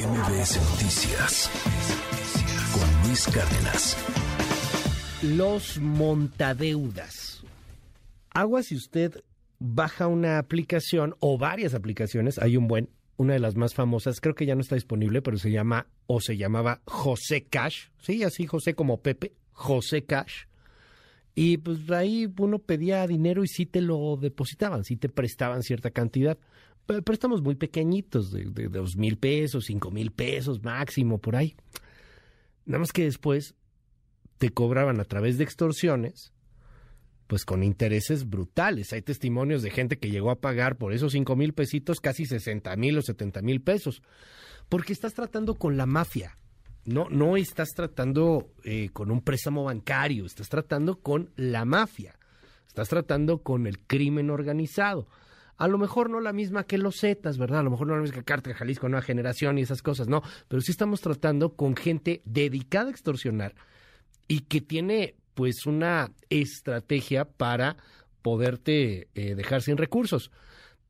MBS Noticias con Luis Cárdenas. Los montadeudas. Agua si usted baja una aplicación o varias aplicaciones, hay un buen, una de las más famosas, creo que ya no está disponible, pero se llama o se llamaba José Cash, sí, así José como Pepe, José Cash. Y pues ahí uno pedía dinero y sí te lo depositaban, sí te prestaban cierta cantidad. Préstamos muy pequeñitos, de, dos mil pesos, cinco mil pesos máximo, por ahí. Nada más que después te cobraban a través de extorsiones, pues con intereses brutales. Hay testimonios de gente que llegó a pagar por esos cinco mil pesitos casi sesenta mil o setenta mil pesos. Porque estás tratando con la mafia. No, no estás tratando eh, con un préstamo bancario, estás tratando con la mafia, estás tratando con el crimen organizado. A lo mejor no la misma que los Zetas, ¿verdad? A lo mejor no la misma que Carta Jalisco, Nueva Generación y esas cosas, no. Pero sí estamos tratando con gente dedicada a extorsionar y que tiene pues una estrategia para poderte eh, dejar sin recursos.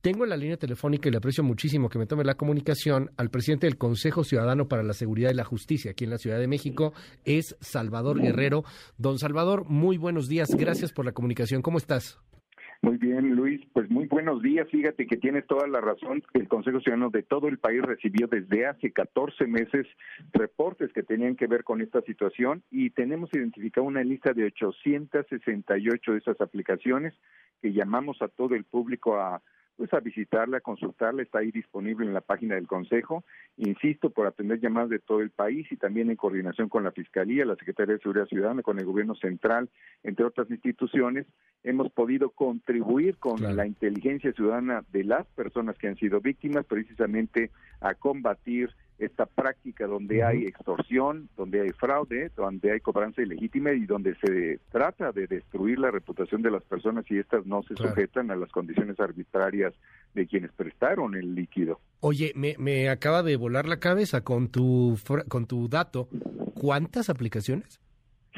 Tengo en la línea telefónica y le aprecio muchísimo que me tome la comunicación al presidente del Consejo Ciudadano para la Seguridad y la Justicia aquí en la Ciudad de México, es Salvador Guerrero. Don Salvador, muy buenos días, gracias por la comunicación, ¿cómo estás? Muy bien, Luis. Pues muy buenos días. Fíjate que tienes toda la razón. El Consejo Ciudadano de todo el país recibió desde hace 14 meses reportes que tenían que ver con esta situación y tenemos identificado una lista de 868 de esas aplicaciones que llamamos a todo el público a pues a visitarla, a consultarla, está ahí disponible en la página del Consejo. Insisto, por atender llamadas de todo el país y también en coordinación con la Fiscalía, la Secretaría de Seguridad Ciudadana, con el Gobierno Central, entre otras instituciones, hemos podido contribuir con la inteligencia ciudadana de las personas que han sido víctimas, precisamente a combatir esta práctica donde hay extorsión, donde hay fraude, donde hay cobranza ilegítima y donde se trata de destruir la reputación de las personas y estas no se sujetan a las condiciones arbitrarias de quienes prestaron el líquido. Oye, me, me acaba de volar la cabeza con tu, con tu dato. ¿Cuántas aplicaciones?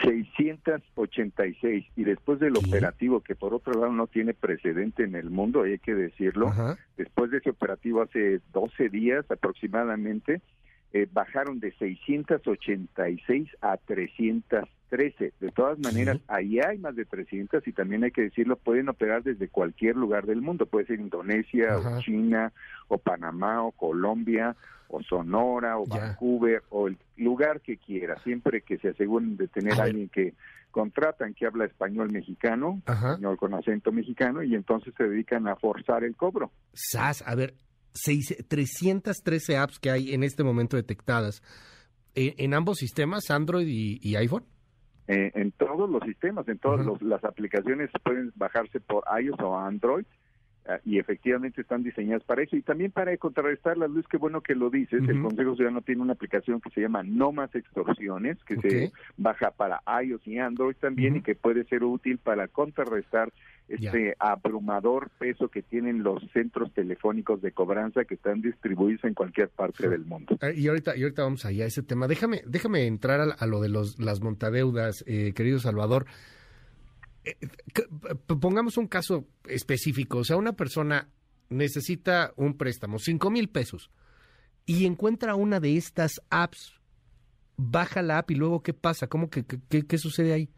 686 y después del operativo que por otro lado no tiene precedente en el mundo, hay que decirlo, después de ese operativo hace 12 días aproximadamente, eh, bajaron de 686 a 313. De todas maneras, ahí hay más de 300 y también hay que decirlo, pueden operar desde cualquier lugar del mundo, puede ser Indonesia o China o Panamá o Colombia o Sonora o Vancouver o el lugar que quiera, siempre que se aseguren de tener a alguien que contratan que habla español mexicano, español con acento mexicano y entonces se dedican a forzar el cobro. SAS, a ver, 313 apps que hay en este momento detectadas. ¿En, en ambos sistemas, Android y, iPhone? Eh, en todos los sistemas, en todas las aplicaciones pueden bajarse por iOS o Android y efectivamente están diseñadas para eso. Y también para contrarrestar la luz, qué bueno que lo dices, el Consejo Ciudadano tiene una aplicación que se llama No Más Extorsiones, que se baja para iOS y Android también y que puede ser útil para contrarrestar este abrumador peso que tienen los centros telefónicos de cobranza que están distribuidos en cualquier parte del mundo. Ah, y ahorita, y ahorita vamos allá a ese tema. Déjame, déjame entrar a, lo de los, las montadeudas, eh, querido Salvador. Eh, pongamos un caso específico, o sea, una persona necesita un préstamo, cinco mil pesos, y encuentra una de estas apps, baja la app y luego ¿qué pasa? ¿Cómo que qué, qué sucede ahí?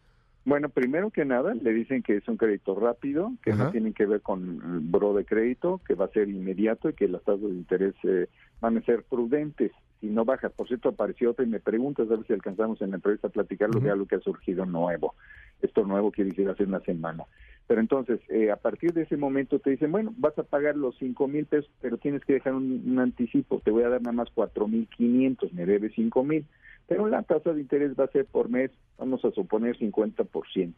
Bueno, primero que nada, le dicen que es un crédito rápido, que no tiene que ver con el bro de crédito, que va a ser inmediato y que las tasas de interés eh, van a ser prudentes si no bajas. Por cierto, apareció otra y me preguntas a ver si alcanzamos en la empresa a platicar lo de algo que ha surgido nuevo. Esto nuevo quiere decir hace una semana. Pero entonces, eh, a partir de ese momento te dicen, bueno, vas a pagar los cinco mil pesos, pero tienes que dejar un, anticipo. Te voy a dar nada más cuatro mil quinientos, me debes cinco mil pero la tasa de interés va a ser por mes, vamos a suponer 50%.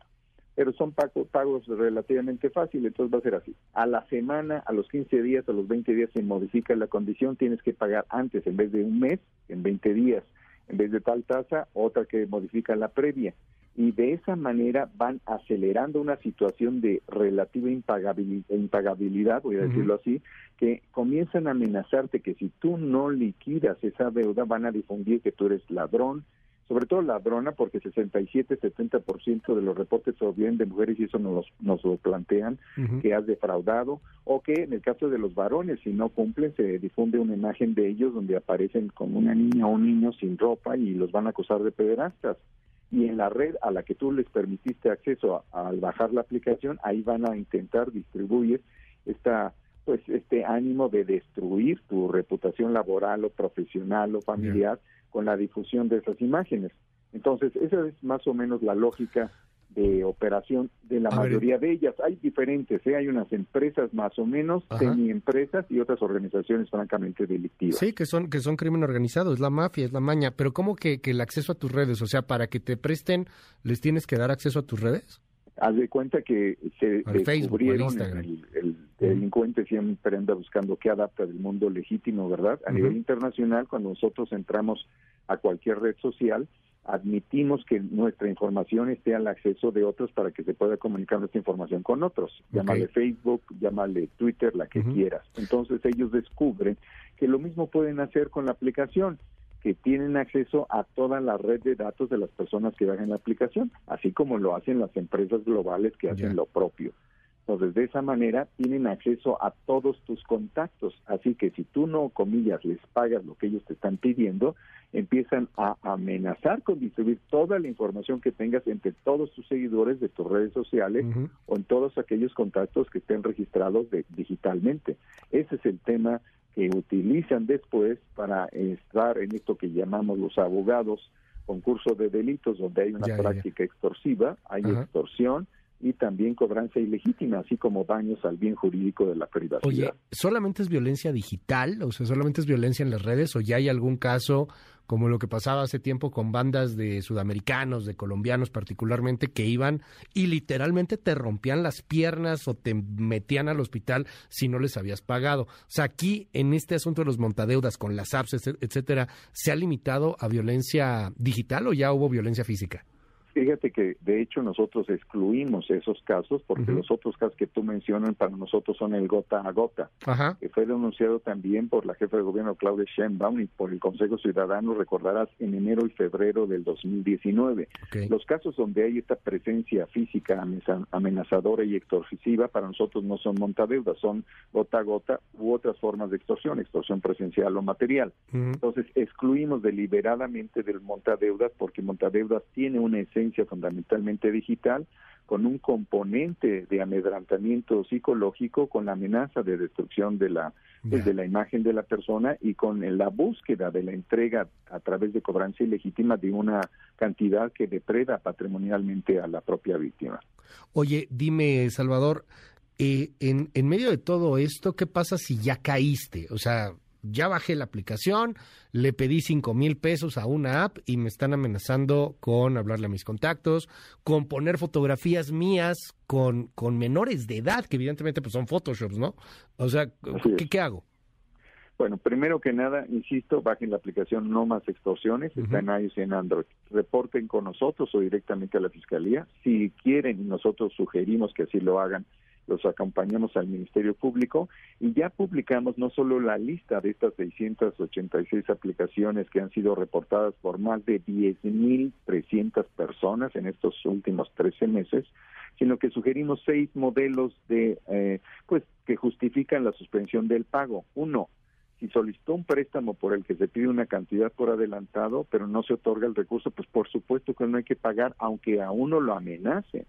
Pero son pagos, pagos relativamente fáciles, entonces va a ser así. A la semana, a los 15 días, a los 20 días se modifica la condición, tienes que pagar antes, en vez de un mes, en 20 días, en vez de tal tasa, otra que modifica la previa y de esa manera van acelerando una situación de relativa impagabilidad, voy a decirlo así, que comienzan a amenazarte que si tú no liquidas esa deuda van a difundir que tú eres ladrón, sobre todo ladrona, porque 67-70% de los reportes vienen de mujeres y eso nos, nos lo plantean, que has defraudado, o que en el caso de los varones, si no cumplen, se difunde una imagen de ellos donde aparecen como una niña o un niño sin ropa y los van a acusar de pederastas. Y en la red a la que tú les permitiste acceso al bajar la aplicación, ahí van a intentar distribuir esta pues este ánimo de destruir tu reputación laboral o profesional o familiar con la difusión de esas imágenes. Entonces, esa es más o menos la lógica de operación de la mayoría de ellas. Hay diferentes, ¿eh? hay unas empresas más o menos, semi-empresas y otras organizaciones francamente delictivas. Sí, que son, que son crimen organizado, es la mafia, es la maña. Pero ¿cómo que, que el acceso a tus redes? O sea, para que te presten, ¿les tienes que dar acceso a tus redes? Haz de cuenta que se descubrieron el, el, delincuente siempre anda buscando qué adapta del mundo legítimo, ¿verdad? A nivel internacional, cuando nosotros entramos a cualquier red social, admitimos que nuestra información esté al acceso de otros para que se pueda comunicar nuestra información con otros. Llámale Facebook, llámale Twitter, la que quieras. Entonces ellos descubren que lo mismo pueden hacer con la aplicación que tienen acceso a toda la red de datos de las personas que bajan la aplicación, así como lo hacen las empresas globales que hacen lo propio. Entonces, de esa manera tienen acceso a todos tus contactos. Así que si tú no, comillas, les pagas lo que ellos te están pidiendo, empiezan a amenazar con distribuir toda la información que tengas entre todos tus seguidores de tus redes sociales o en todos aquellos contactos que estén registrados digitalmente. Ese es el tema que utilizan después para estar en esto que llamamos los abogados concurso de delitos donde hay una práctica extorsiva, hay extorsión y también cobranza ilegítima, así como daños al bien jurídico de la privacidad. Oye, ¿solamente es violencia digital? O sea, ¿solamente es violencia en las redes o ya hay algún caso como lo que pasaba hace tiempo con bandas de sudamericanos, de colombianos particularmente, que iban y literalmente te rompían las piernas o te metían al hospital si no les habías pagado. O sea, aquí en este asunto de los montadeudas con las apps, etcétera, ¿se ha limitado a violencia digital o ya hubo violencia física? Fíjate que de hecho nosotros excluimos esos casos porque los otros casos que tú mencionas para nosotros son el gota a gota, que fue denunciado también por la jefa de gobierno Claudia Sheinbaum y por el Consejo Ciudadano, recordarás, en enero y febrero del 2019. Los casos donde hay esta presencia física amenazadora y extorsiva para nosotros no son montadeudas, son gota a gota u otras formas de extorsión, extorsión presencial o material. Entonces excluimos deliberadamente del montadeudas porque montadeudas tiene una esencia fundamentalmente digital, con un componente de amedrantamiento psicológico, con la amenaza de destrucción de la, pues, de la imagen de la persona y con la búsqueda de la entrega a través de cobranza ilegítima de una cantidad que depreda patrimonialmente a la propia víctima. Oye, dime, Salvador, eh, en, en medio de todo esto, ¿qué pasa si ya caíste? O sea, ya bajé la aplicación, le pedí cinco mil pesos a una app y me están amenazando con hablarle a mis contactos, con poner fotografías mías con, con menores de edad, que evidentemente pues son Photoshops, ¿no? O sea, ¿qué, ¿qué hago? Bueno, primero que nada, insisto, bajen la aplicación No Más Extorsiones, está en iOS y en Android. Reporten con nosotros o directamente a la Fiscalía. Si quieren, nosotros sugerimos que así lo hagan, los acompañamos al Ministerio Público y ya publicamos no solo la lista de estas 686 aplicaciones que han sido reportadas por más de 10.300 personas en estos últimos 13 meses, sino que sugerimos seis modelos de, eh, pues, que justifican la suspensión del pago. Uno, si solicitó un préstamo por el que se pide una cantidad por adelantado, pero no se otorga el recurso, pues por supuesto que no hay que pagar, aunque a uno lo amenace.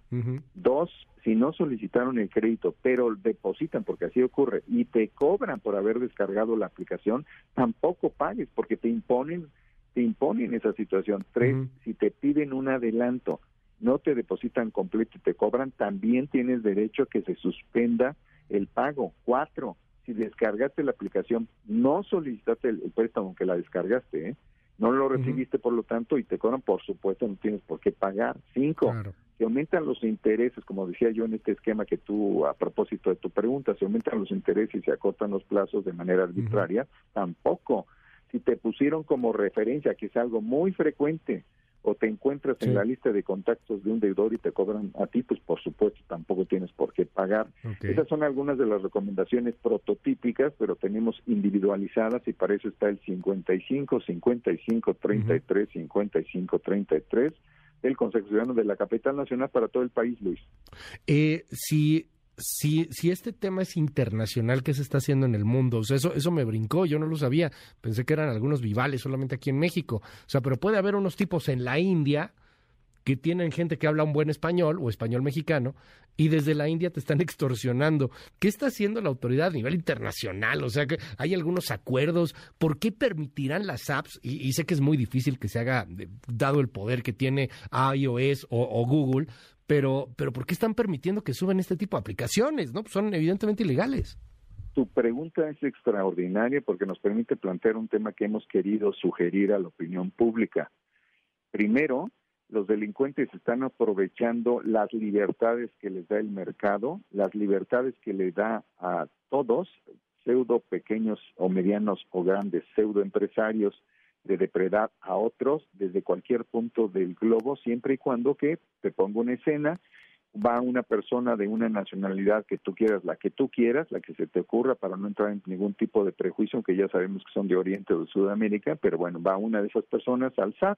Dos, si no solicitaron el crédito, pero depositan, porque así ocurre, y te cobran por haber descargado la aplicación, tampoco pagues, porque te imponen, te imponen esa situación. Tres, si te piden un adelanto, no te depositan completo y te cobran, también tienes derecho a que se suspenda el pago. Cuatro, si descargaste la aplicación, no solicitaste el, préstamo que la descargaste, ¿eh? no lo recibiste por lo tanto y te cobran, por supuesto, no tienes por qué pagar. Cinco, que aumentan los intereses, como decía yo en este esquema que tú, a propósito de tu pregunta, se aumentan los intereses y se acortan los plazos de manera arbitraria, tampoco. Si te pusieron como referencia, que es algo muy frecuente, o te encuentras en la lista de contactos de un deudor y te cobran a ti, pues por supuesto tampoco tienes por qué pagar. Esas son algunas de las recomendaciones prototípicas, pero tenemos individualizadas y para eso está el 55 55 33 55 33 del Consejo Ciudadano de la Capital Nacional para todo el país, Luis. Eh, si si, si este tema es internacional, ¿qué se está haciendo en el mundo? O sea, eso, eso me brincó, yo no lo sabía. Pensé que eran algunos vivales solamente aquí en México. O sea, pero puede haber unos tipos en la India que tienen gente que habla un buen español o español mexicano y desde la India te están extorsionando. ¿Qué está haciendo la autoridad a nivel internacional? O sea, que hay algunos acuerdos. ¿Por qué permitirán las apps? Y, sé que es muy difícil que se haga, dado el poder que tiene iOS o Google, pero, pero ¿por qué están permitiendo que suban este tipo de aplicaciones? ¿no? son evidentemente ilegales. Tu pregunta es extraordinaria porque nos permite plantear un tema que hemos querido sugerir a la opinión pública. Primero, los delincuentes están aprovechando las libertades que les da el mercado, las libertades que le da a todos, pseudo pequeños o medianos o grandes pseudo empresarios, de depredar a otros desde cualquier punto del globo, siempre y cuando que, te pongo una escena, va una persona de una nacionalidad que tú quieras, la que tú quieras, la que se te ocurra, para no entrar en ningún tipo de prejuicio, aunque ya sabemos que son de Oriente o de Sudamérica, pero bueno, va una de esas personas al SAT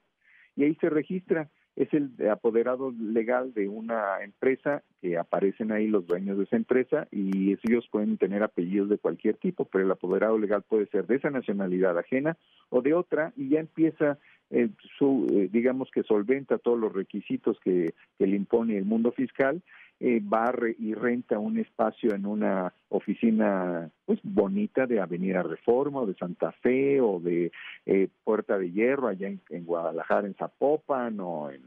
y ahí se registra es el apoderado legal de una empresa que aparecen ahí los dueños de esa empresa y ellos pueden tener apellidos de cualquier tipo, pero el apoderado legal puede ser de esa nacionalidad ajena o de otra y ya empieza eh, su, eh, digamos que solventa todos los requisitos que, que le impone el mundo fiscal eh, va y renta un espacio en una oficina pues bonita de Avenida Reforma o de Santa Fe o de eh, Puerta de Hierro allá en, Guadalajara, en Zapopan o en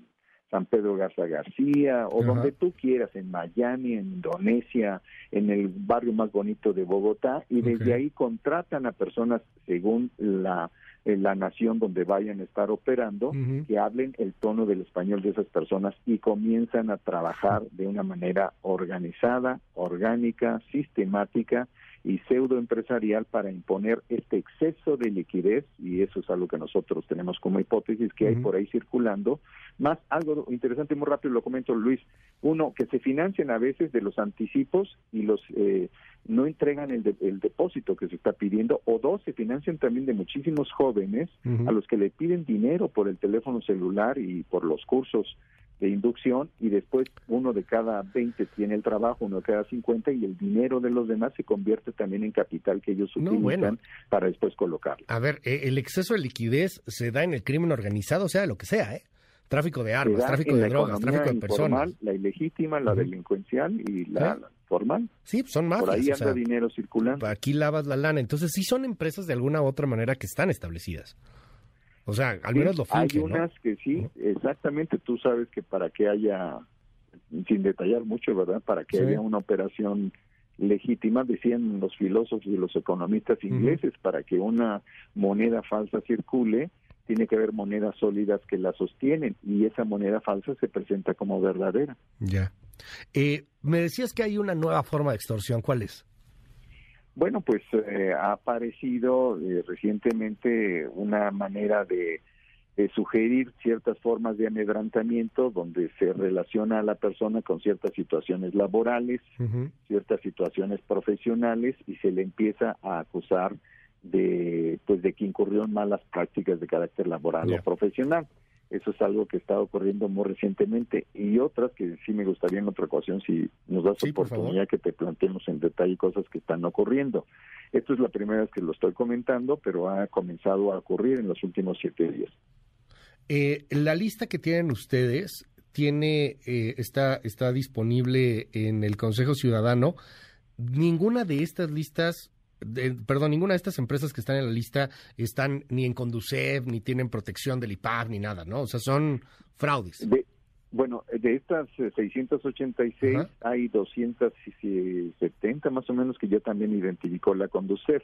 San Pedro Garza García o donde tú quieras, en Miami, en Indonesia, en el barrio más bonito de Bogotá y desde ahí contratan a personas según la en la nación donde vayan a estar operando, que hablen el tono del español de esas personas y comienzan a trabajar de una manera organizada, orgánica, sistemática y pseudo empresarial para imponer este exceso de liquidez, y eso es algo que nosotros tenemos como hipótesis que hay por ahí circulando, más algo interesante, muy rápido lo comento Luis, uno, que se financian a veces de los anticipos y los eh, no entregan el, depósito que se está pidiendo, o dos, se financian también de muchísimos jóvenes a los que le piden dinero por el teléfono celular y por los cursos de inducción y después uno de cada 20 tiene el trabajo, uno de cada 50 y el dinero de los demás se convierte también en capital que ellos utilizan para después colocarlo. A ver, eh, el exceso de liquidez se da en el crimen organizado, sea lo que sea, ¿eh? Tráfico de armas, tráfico de drogas, tráfico de personas. La ilegítima, la delincuencial y la, formal. Sí, son mafias. Por ahí anda dinero circulando. Aquí lavas la lana. Entonces, sí son empresas de alguna u otra manera que están establecidas. O sea, al menos lo Hay unas que sí, exactamente. Tú sabes que para que haya, sin detallar mucho, ¿verdad? Para que haya una operación legítima, decían los filósofos y los economistas ingleses, para que una moneda falsa circule, tiene que haber monedas sólidas que la sostienen y esa moneda falsa se presenta como verdadera. Ya. Eh, me decías que hay una nueva forma de extorsión. ¿Cuál es? Bueno, pues eh, ha aparecido eh, recientemente una manera de, sugerir ciertas formas de amedrantamiento donde se relaciona a la persona con ciertas situaciones laborales, ciertas situaciones profesionales y se le empieza a acusar de pues de que incurrió en malas prácticas de carácter laboral o profesional. Eso es algo que está ocurriendo muy recientemente y otras que sí me gustaría en otra ocasión si nos das oportunidad que te planteemos en detalle cosas que están ocurriendo. Esto es la primera vez que lo estoy comentando, pero ha comenzado a ocurrir en los últimos siete días. Eh, la lista que tienen ustedes tiene eh, está está disponible en el Consejo Ciudadano. Ninguna de estas listas perdón, ninguna de estas empresas que están en la lista están ni en Conducef, ni tienen protección del IPAF, ni nada, ¿no? O sea, son fraudes. bueno, de estas 686 eh, hay 270 más o menos que ya también identificó la Conducef.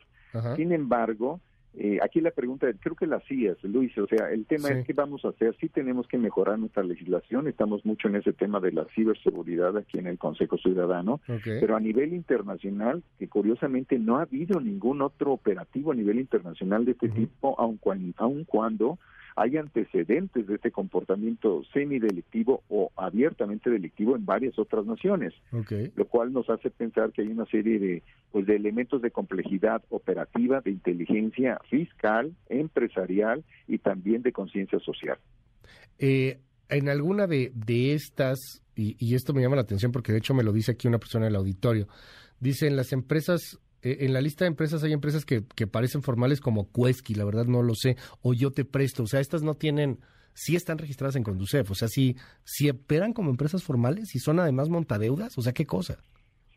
Sin embargo, eh, aquí la pregunta, creo que la hacías, Luis, o sea, el tema es qué vamos a hacer. Sí tenemos que mejorar nuestra legislación, estamos mucho en ese tema de la ciberseguridad aquí en el Consejo Ciudadano, pero a nivel internacional, que curiosamente no ha habido ningún otro operativo a nivel internacional de este tipo, aun, cuando hay antecedentes de este comportamiento semidelictivo o abiertamente delictivo en varias otras naciones, lo cual nos hace pensar que hay una serie de, pues, de elementos de complejidad operativa, de inteligencia fiscal, empresarial y también de conciencia social. Eh, en alguna de, de estas, y, y, esto me llama la atención porque de hecho me lo dice aquí una persona del auditorio, dicen las empresas, en la lista de empresas hay empresas que, que parecen formales como Cuesqui, la verdad no lo sé, o yo te presto, o sea, estas no tienen, sí están registradas en Conducef, o sea, sí, sí operan como empresas formales y son además montadeudas, o sea, ¿qué cosa?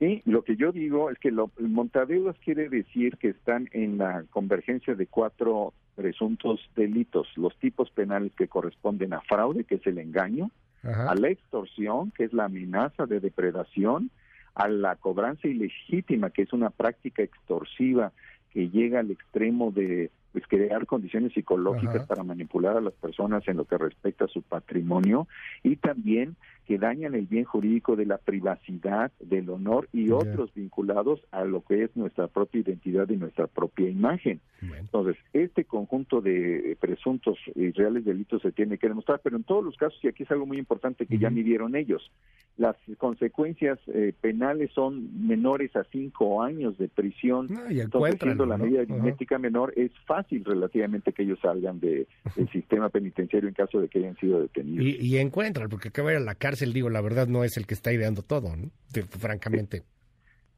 Sí, lo que yo digo es que lo, montadeudas quiere decir que están en la convergencia de cuatro presuntos delitos, los tipos penales que corresponden a fraude, que es el engaño, a la extorsión, que es la amenaza de depredación, a la cobranza ilegítima, que es una práctica extorsiva que llega al extremo de pues, crear condiciones psicológicas para manipular a las personas en lo que respecta a su patrimonio y también que dañan el bien jurídico de la privacidad, del honor y otros vinculados a lo que es nuestra propia identidad y nuestra propia imagen. Entonces, este conjunto de presuntos y reales delitos se tiene que demostrar, pero en todos los casos, y aquí es algo muy importante que ya midieron ellos, las consecuencias eh, penales son menores a cinco años de prisión. Entonces, siendo la medida aritmética menor, es fácil relativamente que ellos salgan de, del sistema penitenciario en caso de que hayan sido detenidos. Y, y encuentran, porque acaba de ir a la cárcel digo, la verdad no es el que está ideando todo, ¿no? francamente.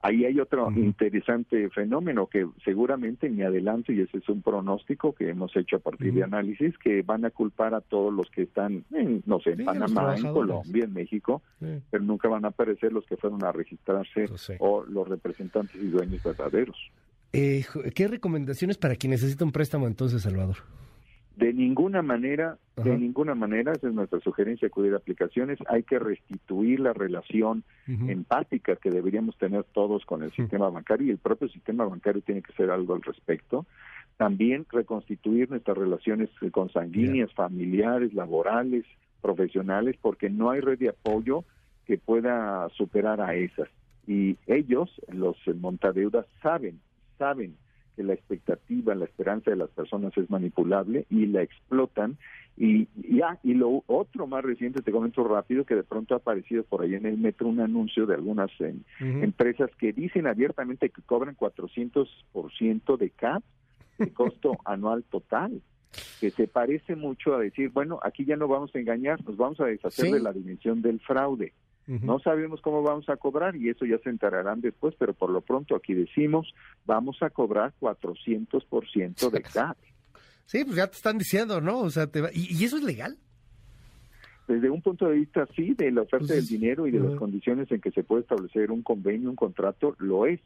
Ahí hay otro interesante fenómeno que seguramente ni adelante, y ese es un pronóstico que hemos hecho a partir de análisis, que van a culpar a todos los que están, en, no sé, en Panamá, en Colombia, en México, pero nunca van a aparecer los que fueron a registrarse o los representantes y dueños verdaderos. Eh, ¿Qué recomendaciones para quien necesita un préstamo entonces, Salvador? De ninguna manera, de ninguna manera, esa es nuestra sugerencia, acudir a aplicaciones, hay que restituir la relación empática que deberíamos tener todos con el sistema bancario y el propio sistema bancario tiene que hacer algo al respecto. También reconstituir nuestras relaciones consanguíneas, familiares, laborales, profesionales, porque no hay red de apoyo que pueda superar a esas. Y ellos, los montadeudas, saben, saben que la expectativa, la esperanza de las personas es manipulable y la explotan. Y ya, y lo otro más reciente, te comento rápido, que de pronto ha aparecido por ahí en el metro un anuncio de algunas empresas que dicen abiertamente que cobran 400% de CAP, de costo anual total que se parece mucho a decir, bueno, aquí ya no vamos a engañar, nos vamos a deshacer de la dimensión del fraude. No sabemos cómo vamos a cobrar y eso ya se enterarán después, pero por lo pronto aquí decimos, vamos a cobrar 400% de CAP. Sí, pues ya te están diciendo, ¿no? O sea, te ¿Y, eso es legal? Desde un punto de vista, sí, de la oferta pues del dinero y de las condiciones en que se puede establecer un convenio, un contrato, lo es.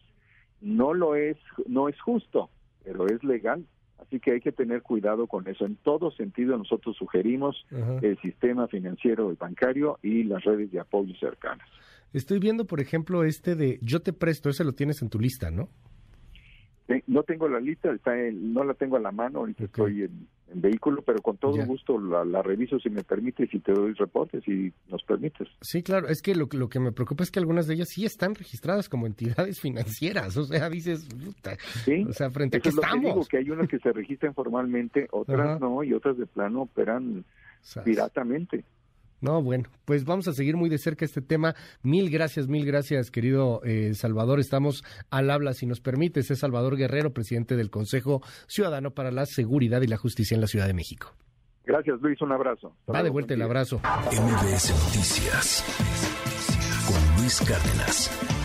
No lo es, no es justo, pero es legal. Así que hay que tener cuidado con eso. En todo sentido, nosotros sugerimos el sistema financiero y bancario y las redes de apoyo cercanas. Estoy viendo, por ejemplo, este de yo te presto, ese lo tienes en tu lista, ¿no? no tengo la lista, está no la tengo a la mano, ahorita estoy en, vehículo, pero con todo gusto la, reviso si me permites y te doy reportes si nos permites. Sí, claro, es que lo, lo que me preocupa es que algunas de ellas sí están registradas como entidades financieras, o sea, dices, ¿Sí? o sea, frente a qué estamos. Que digo, que hay unas que se registran formalmente, otras no, y otras de plano operan piratamente. No, bueno, pues vamos a seguir muy de cerca este tema. Mil gracias, mil gracias, querido eh, Salvador. Estamos al habla, si nos permites. Es Salvador Guerrero, presidente del Consejo Ciudadano para la Seguridad y la Justicia en la Ciudad de México. Gracias, Luis. Un abrazo. Va de vuelta el abrazo. MBS Noticias con Luis Cárdenas.